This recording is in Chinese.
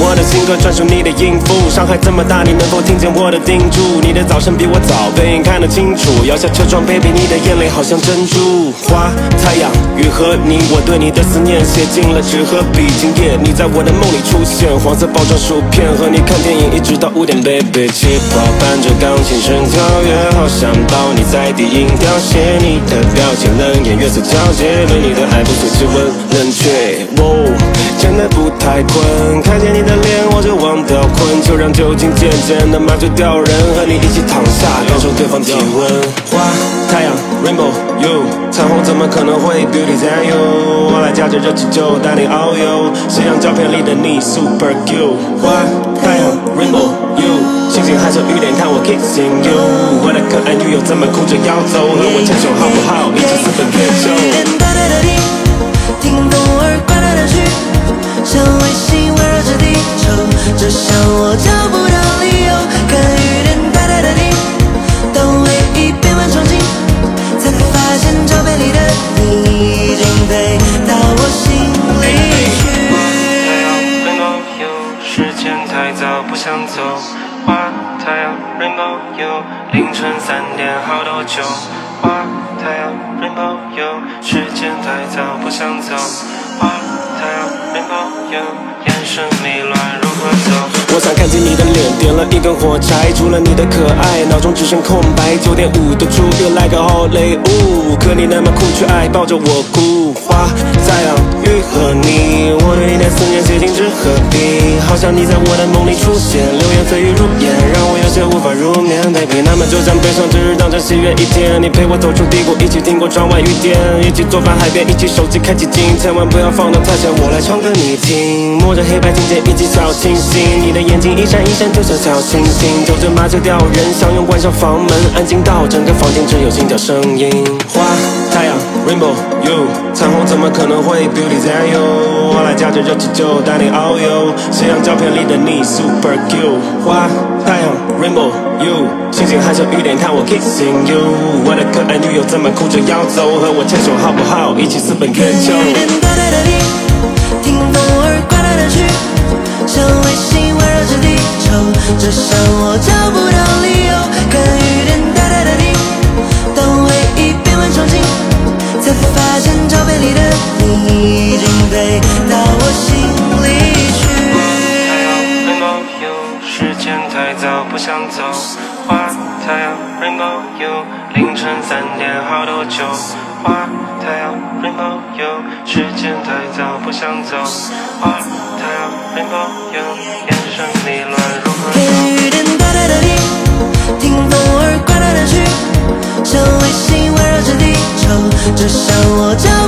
我的新歌，专属你的音符。伤害这么大，你能否听见我的叮嘱？你的早晨比我早，背影看得清楚。摇下车窗，baby，你的眼泪好像珍珠。花、太阳、雨和你，我对你的思念写进了纸和笔。今夜你在我的梦里出现，黄色包装薯片，和你看电影一直到五点，baby。气泡伴着钢琴声跳跃，好想抱你在低音凋谢。你的表情冷眼月色交界，对你的爱不随气温冷却。哦，真的不太困，看见你的脸我就就让酒精渐渐的麻醉掉人，和你一起躺下，感受对方体温。花、太阳、rainbow、you，彩虹怎么可能会 beauty than you？我来驾着热气球带你遨游，夕阳照片里的你 super cute。花、太阳、rainbow、you，星星还是雨点看我 kissing you，我的可爱女友怎么哭着要走？和我牵手好不好？一起私奔月球。听风儿刮来刮去，像卫星就像我找不到理由。看雨点哒哒哒滴，当回忆变换场景，才发现照片里的你已经飞到我心里去。太阳 rainbow you，时间太早不想走。花太阳 rainbow you，凌晨三点好多酒。花太阳 rainbow you，时间太早不想走。花太阳 rainbow you，眼神迷乱如？我想看见你的脸，点了一根火柴，除了你的可爱，脑中只剩空白。九点五度出片 like a Hollywood，可你那么酷，却爱抱着我哭。花、太阳、雨和你，我对你的思念写进纸和笔，好像你在我的梦里出现，流言蜚语入眼，却无法入眠。Baby，那么就将悲伤之日当成喜悦一天，你陪我走出低谷，一起听过窗外雨点，一起做饭海边，一起手机开启静音，千万不要放得太响，我来唱歌你听，摸着黑白琴键一起小清新，你的眼睛一闪一闪，就像小星星，抽着麻醉掉人，相拥关上房门，安静到整个房间只有心跳声音。花、太阳、rainbow、you，彩虹怎么可能会 beauty than you？我来夹着热气球带你遨游，夕阳照片里的你 super cute。花、太阳、rainbow、you，星星害羞雨点看我 kissing you，我的可爱女友怎么哭着要走？和我牵手好不好？一起私奔月球。雨点哒哒哒滴，听风儿刮来刮去，像卫星围绕着地球，这像我找不到理走花太阳 rainbowyou 凌晨三点好多酒花太阳 rainbowyou 时间太早不想走。花太阳 rainbowyou 眼神迷乱如何走。听雨点嗒嗒嗒嘀听风儿刮到哪去像卫星环绕着地球就像我找